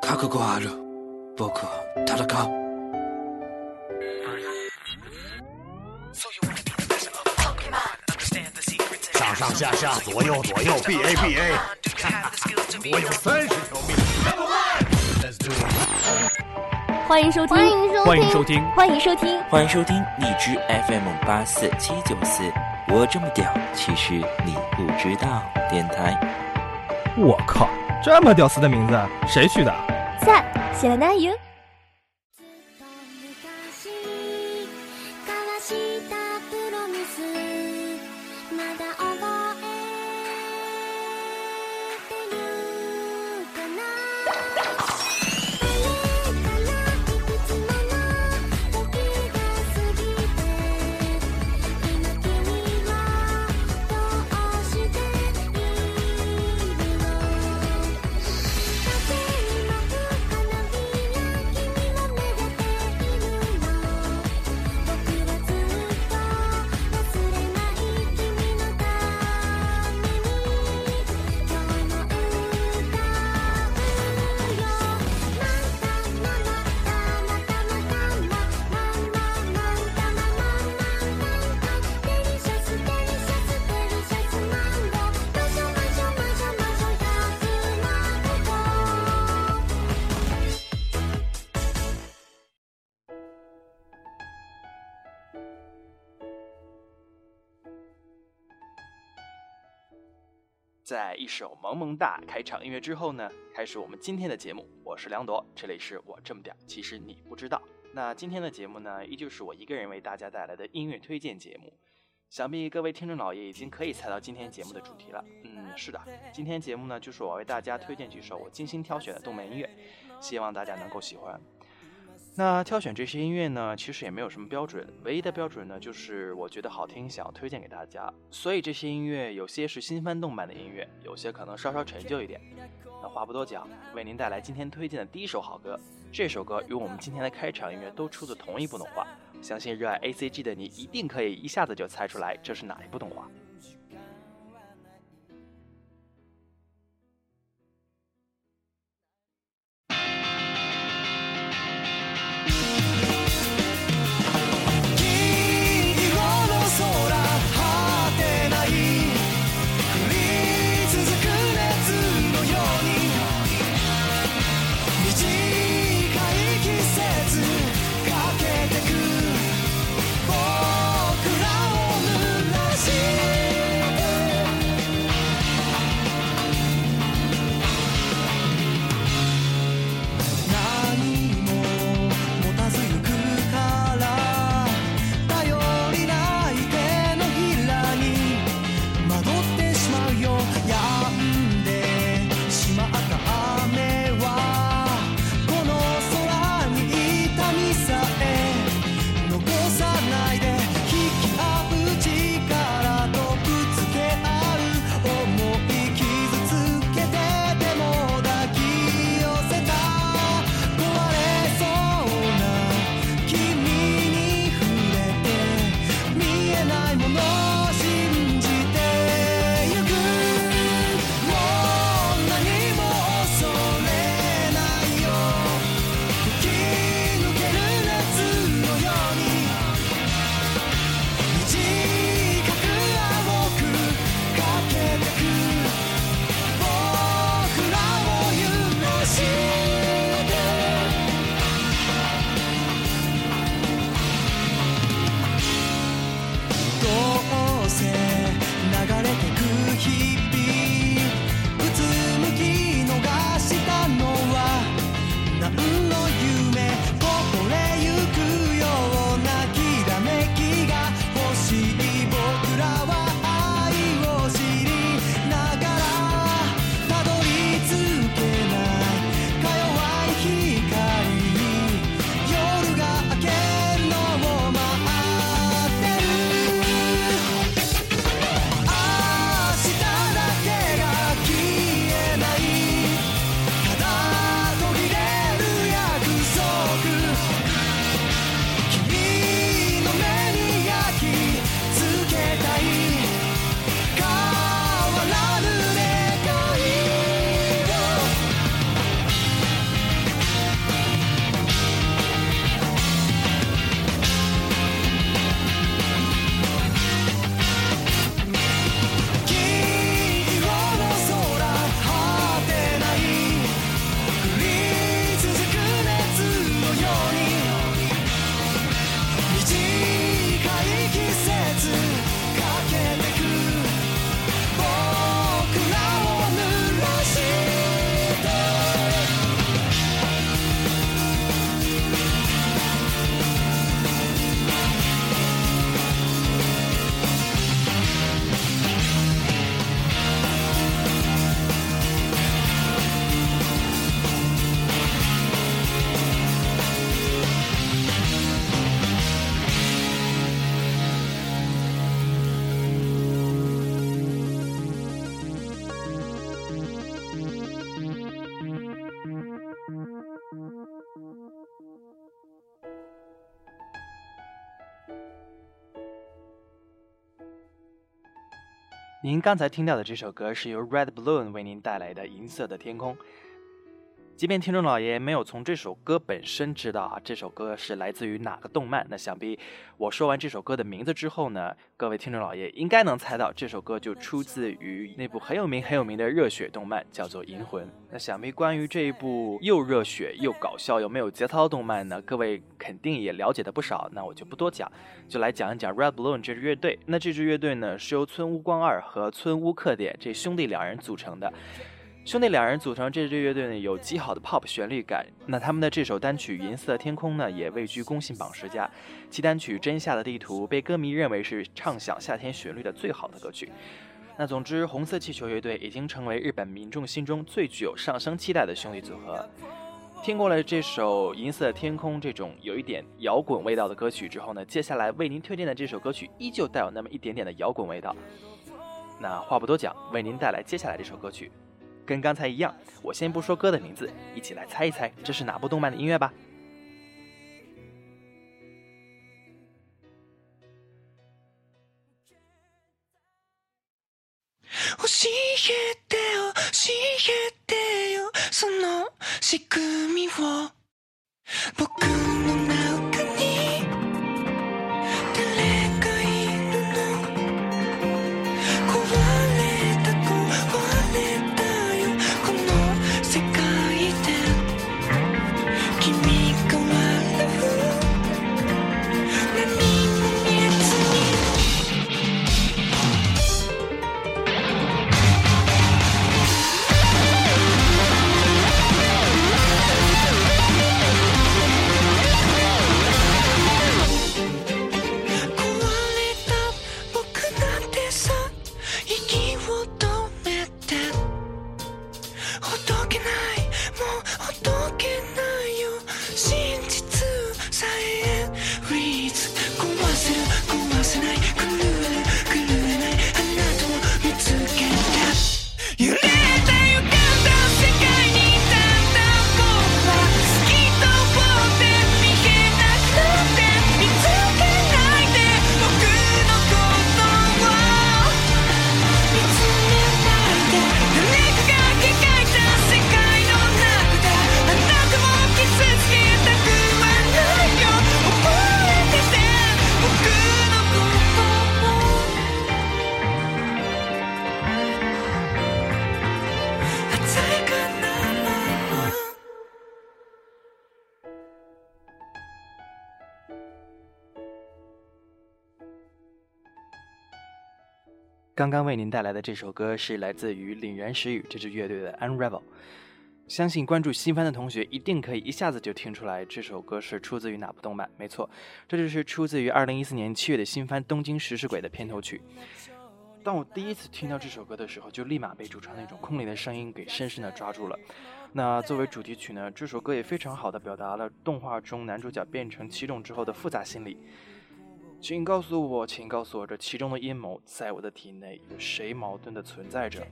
覚悟はある僕は戦う上上下下左右左右 B A B A， 我有三十条命。欢迎收听，欢迎收欢迎收听，欢迎收听，欢迎收听荔枝 FM 八四七九四，我这么屌，其实你不知道。电台，我靠，这么屌丝的名字，谁取的？在喜来南营。在一首萌萌哒开场音乐之后呢，开始我们今天的节目。我是梁朵，这里是我这么屌，其实你不知道。那今天的节目呢，依旧是我一个人为大家带来的音乐推荐节目。想必各位听众老爷已经可以猜到今天节目的主题了。嗯，是的，今天节目呢，就是我为大家推荐几首我精心挑选的动漫音乐，希望大家能够喜欢。那挑选这些音乐呢，其实也没有什么标准，唯一的标准呢，就是我觉得好听，想要推荐给大家。所以这些音乐有些是新番动漫的音乐，有些可能稍稍陈旧一点。那话不多讲，为您带来今天推荐的第一首好歌。这首歌与我们今天的开场音乐都出自同一部动画，相信热爱 A C G 的你一定可以一下子就猜出来这是哪一部动画。您刚才听到的这首歌是由 Red Balloon 为您带来的《银色的天空》。即便听众老爷没有从这首歌本身知道啊这首歌是来自于哪个动漫，那想必我说完这首歌的名字之后呢，各位听众老爷应该能猜到这首歌就出自于那部很有名很有名的热血动漫，叫做《银魂》。那想必关于这一部又热血又搞笑又没有节操的动漫呢，各位肯定也了解的不少。那我就不多讲，就来讲一讲 Red Balloon 这支乐队。那这支乐队呢是由村屋光二和村屋克典这兄弟两人组成的。兄弟两人组成这支乐队呢，有极好的 pop 旋律感。那他们的这首单曲《银色天空》呢，也位居公信榜十佳。其单曲《真夏的地图》被歌迷认为是畅想夏天旋律的最好的歌曲。那总之，红色气球乐队已经成为日本民众心中最具有上升期待的兄弟组合。听过了这首《银色天空》这种有一点摇滚味道的歌曲之后呢，接下来为您推荐的这首歌曲依旧带有那么一点点的摇滚味道。那话不多讲，为您带来接下来这首歌曲。跟刚才一样，我先不说歌的名字，一起来猜一猜这是哪部动漫的音乐吧。教えてよ教えてよその仕組みを僕の中 刚刚为您带来的这首歌是来自于凛然时雨这支乐队的《Unravel》。相信关注新番的同学一定可以一下子就听出来这首歌是出自于哪部动漫。没错，这就是出自于二零一四年七月的新番《东京食尸鬼》的片头曲。当我第一次听到这首歌的时候，就立马被主唱那种空灵的声音给深深的抓住了。那作为主题曲呢，这首歌也非常好的表达了动画中男主角变成奇种之后的复杂心理。请告诉我，请告诉我，这其中的阴谋在我的体内有谁矛盾的存在着？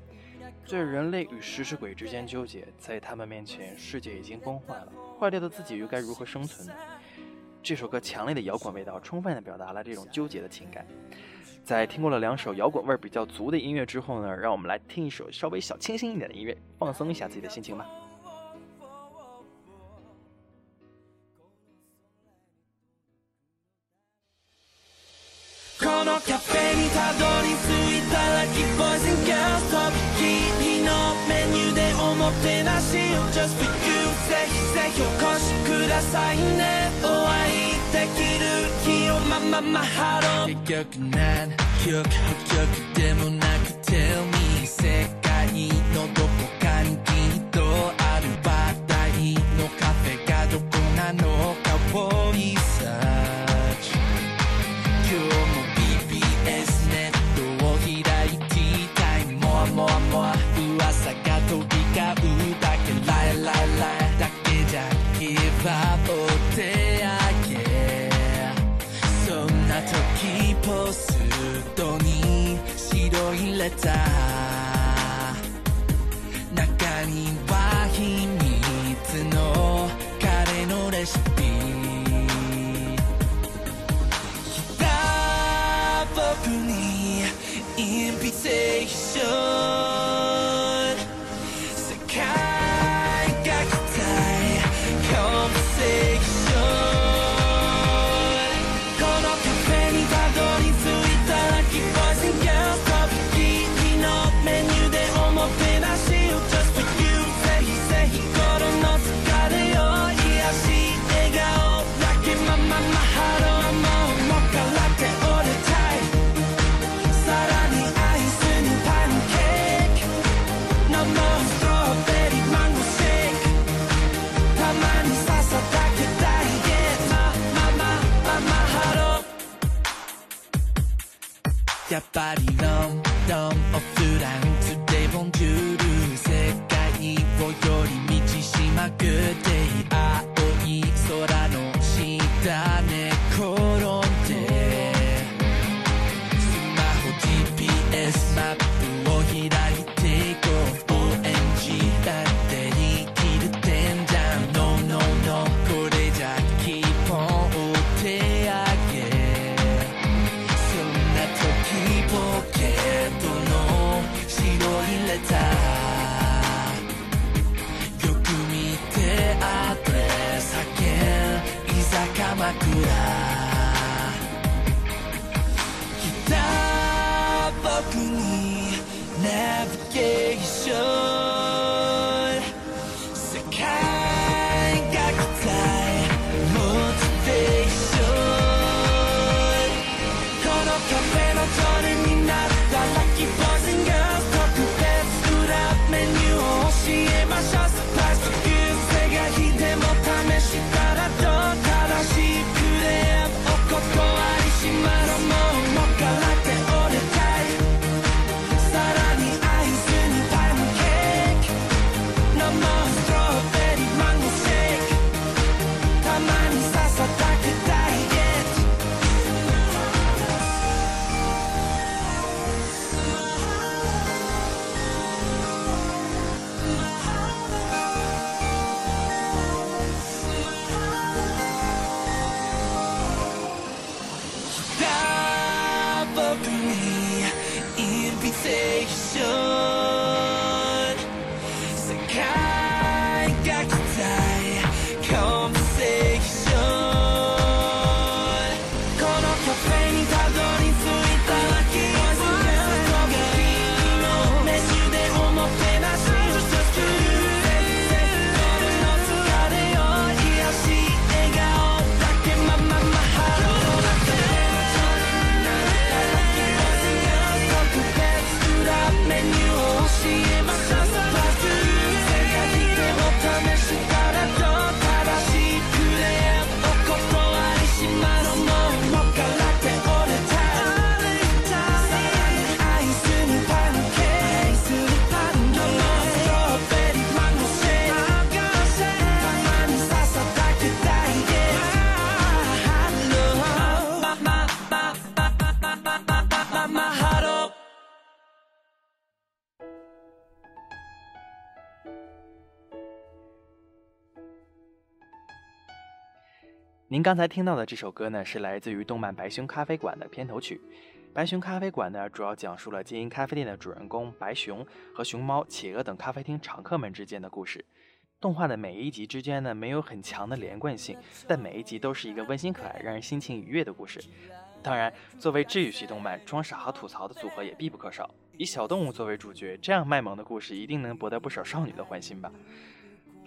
这人类与食尸鬼之间纠结，在他们面前，世界已经崩坏了，坏掉的自己又该如何生存呢？这首歌强烈的摇滚味道，充分的表达了这种纠结的情感。在听过了两首摇滚味儿比较足的音乐之后呢，让我们来听一首稍微小清新一点的音乐，放松一下自己的心情吧。ひぜひお越しくださいね。お会いできる日をまままハロー。結局何曲破曲でもなくて時ポストに白いレター。中に that body numb, dumb, 您刚才听到的这首歌呢，是来自于动漫《白熊咖啡馆》的片头曲。白熊咖啡馆呢，主要讲述了经营咖啡店的主人公白熊和熊猫、企鹅等咖啡厅常客们之间的故事。动画的每一集之间呢，没有很强的连贯性，但每一集都是一个温馨可爱、让人心情愉悦的故事。当然，作为治愈系动漫，装傻和吐槽的组合也必不可少。以小动物作为主角，这样卖萌的故事一定能博得不少少女的欢心吧。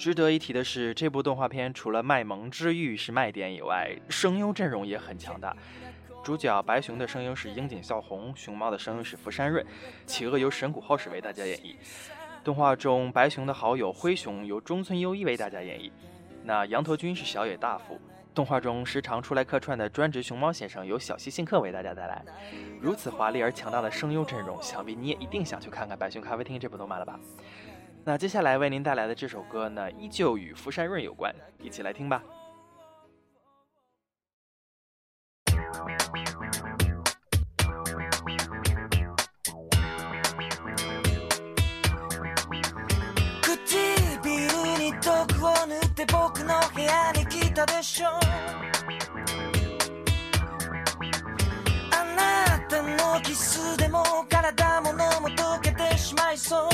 值得一提的是，这部动画片除了卖萌治愈是卖点以外，声优阵容也很强大。主角白熊的声优是樱井孝宏，熊猫的声优是福山润，企鹅由神谷浩史为大家演绎。动画中，白熊的好友灰熊由中村优一为大家演绎。那羊驼君是小野大辅。动画中时常出来客串的专职熊猫先生由小西信克为大家带来。如此华丽而强大的声优阵容，想必你也一定想去看看《白熊咖啡厅》这部动漫了吧？那接下来为您带来的这首歌呢，依旧与福山润有关，一起来听吧。唇に毒を塗って僕の部屋に来たでしょあなたのキスでも体ものも溶けてしまいそう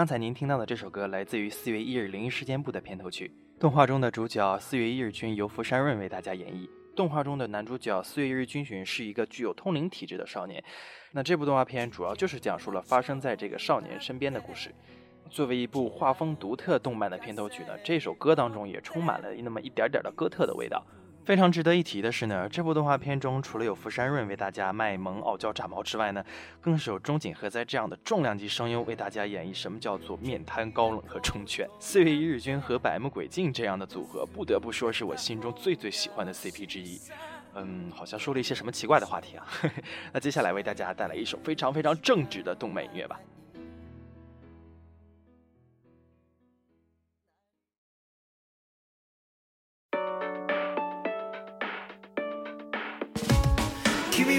刚才您听到的这首歌来自于四月一日灵异事件部的片头曲，动画中的主角四月一日君由福山润为大家演绎。动画中的男主角四月一日君寻是一个具有通灵体质的少年。那这部动画片主要就是讲述了发生在这个少年身边的故事。作为一部画风独特动漫的片头曲呢，这首歌当中也充满了那么一点点的哥特的味道。非常值得一提的是呢，这部动画片中除了有福山润为大家卖萌、傲娇、炸毛之外呢，更是有中井和哉这样的重量级声优为大家演绎什么叫做面瘫、高冷和忠犬。四月一日君和百目鬼镜这样的组合，不得不说是我心中最最喜欢的 CP 之一。嗯，好像说了一些什么奇怪的话题啊。那接下来为大家带来一首非常非常正直的动漫音乐吧。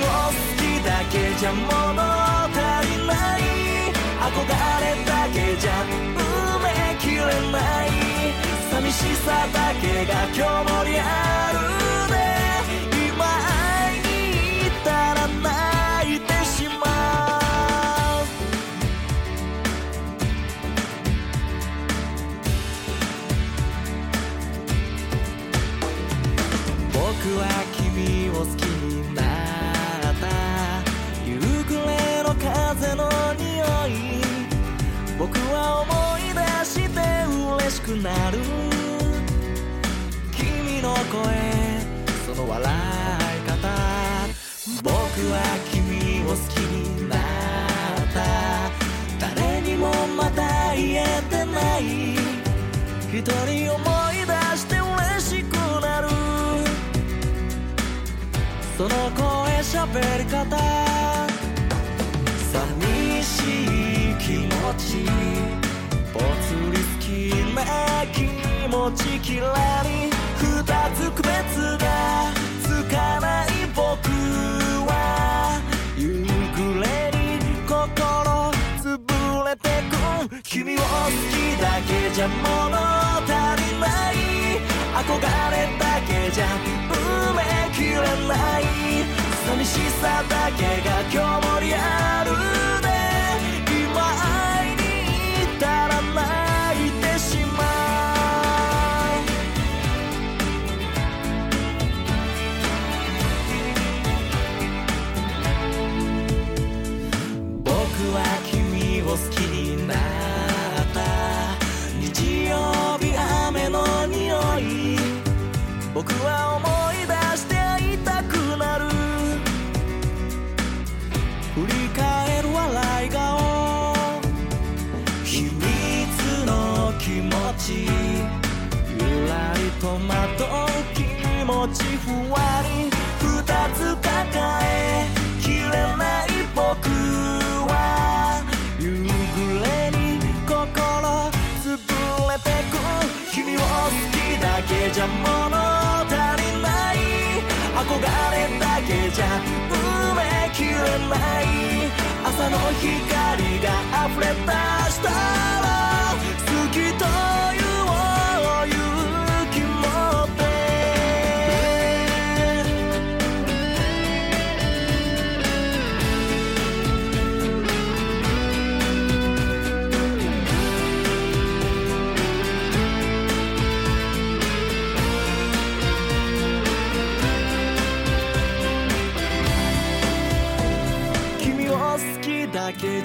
を好きだけじゃ物足りない。憧れだけじゃ埋めきれない。寂しさだけが今日もりあるなる。君の声その笑い方。僕は君を好きになった。誰にもまた言えてない。一人思い出して嬉しくなる。その声喋り方。持ちきらり二つ区別がつかない僕は夕暮れに心潰れてく君を好きだけじゃ物足りない憧れだけじゃ埋めきれない。寂しさだけが今日もリアル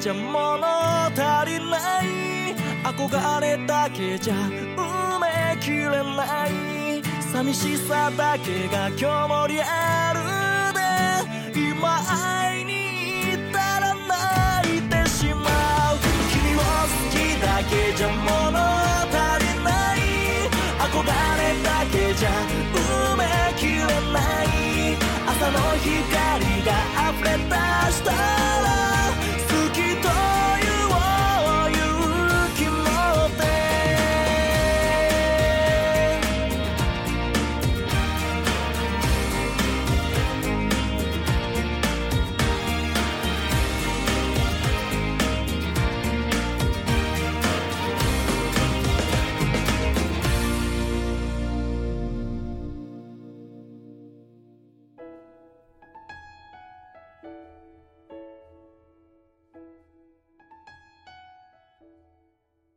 じゃ物足りない憧れだけじゃ埋めきれない寂しさだけが今日もリアルで今会いに行ったら泣いてしまう君を好きだけじゃ物足りない憧れだけじゃ埋めきれない。朝の光が溢れ出した。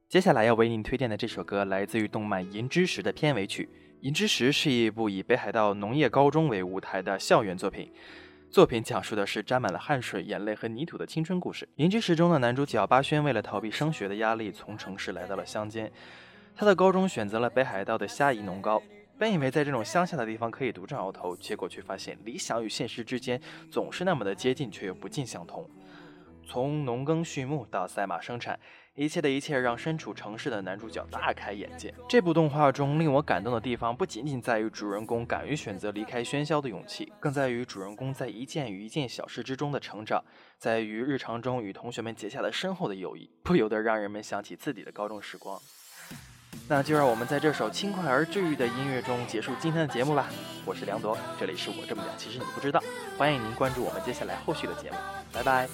接下来要为您推荐的这首歌来自于动漫《银之匙》的片尾曲。《银之匙》是一部以北海道农业高中为舞台的校园作品，作品讲述的是沾满了汗水、眼泪和泥土的青春故事。《银之匙》中的男主角八轩为了逃避升学的压力，从城市来到了乡间。他的高中选择了北海道的虾夷农高。本以为在这种乡下的地方可以独占鳌头，结果却发现理想与现实之间总是那么的接近，却又不尽相同。从农耕畜牧到赛马生产，一切的一切让身处城市的男主角大开眼界。这部动画中令我感动的地方，不仅仅在于主人公敢于选择离开喧嚣的勇气，更在于主人公在一件与一件小事之中的成长，在于日常中与同学们结下的深厚的友谊，不由得让人们想起自己的高中时光。那就让我们在这首轻快而治愈的音乐中结束今天的节目吧。我是梁铎，这里是我这么讲，其实你不知道。欢迎您关注我们接下来后续的节目，拜拜。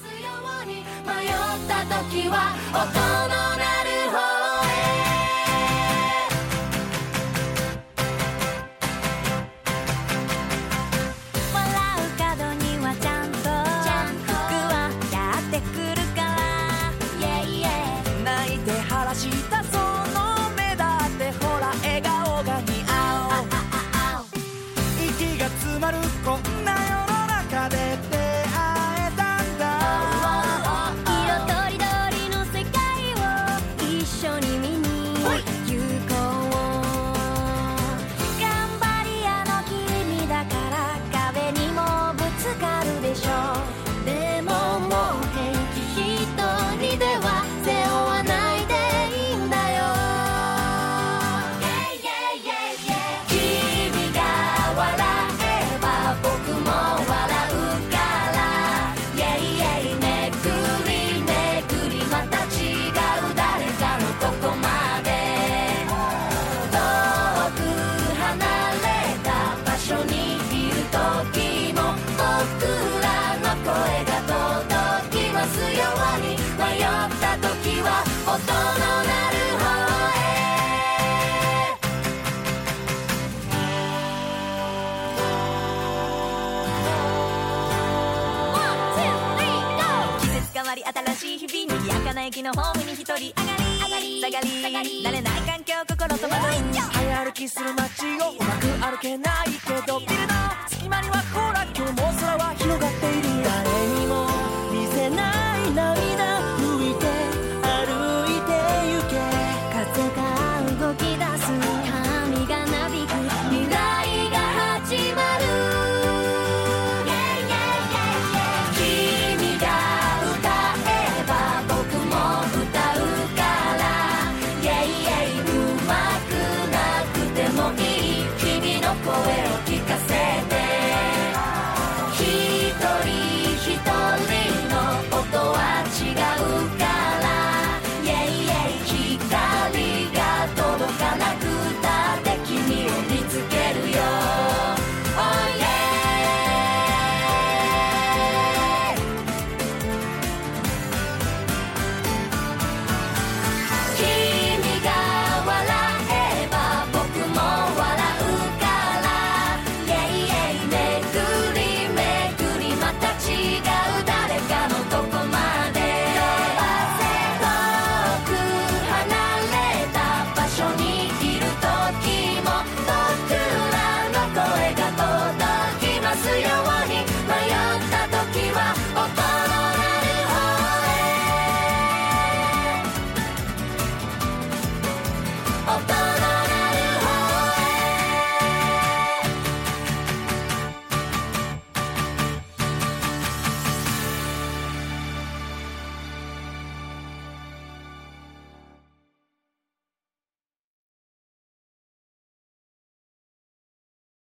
きのホームに一人上がり上がり下がり慣れない環境心戸惑い早歩きする街をうまく歩けない。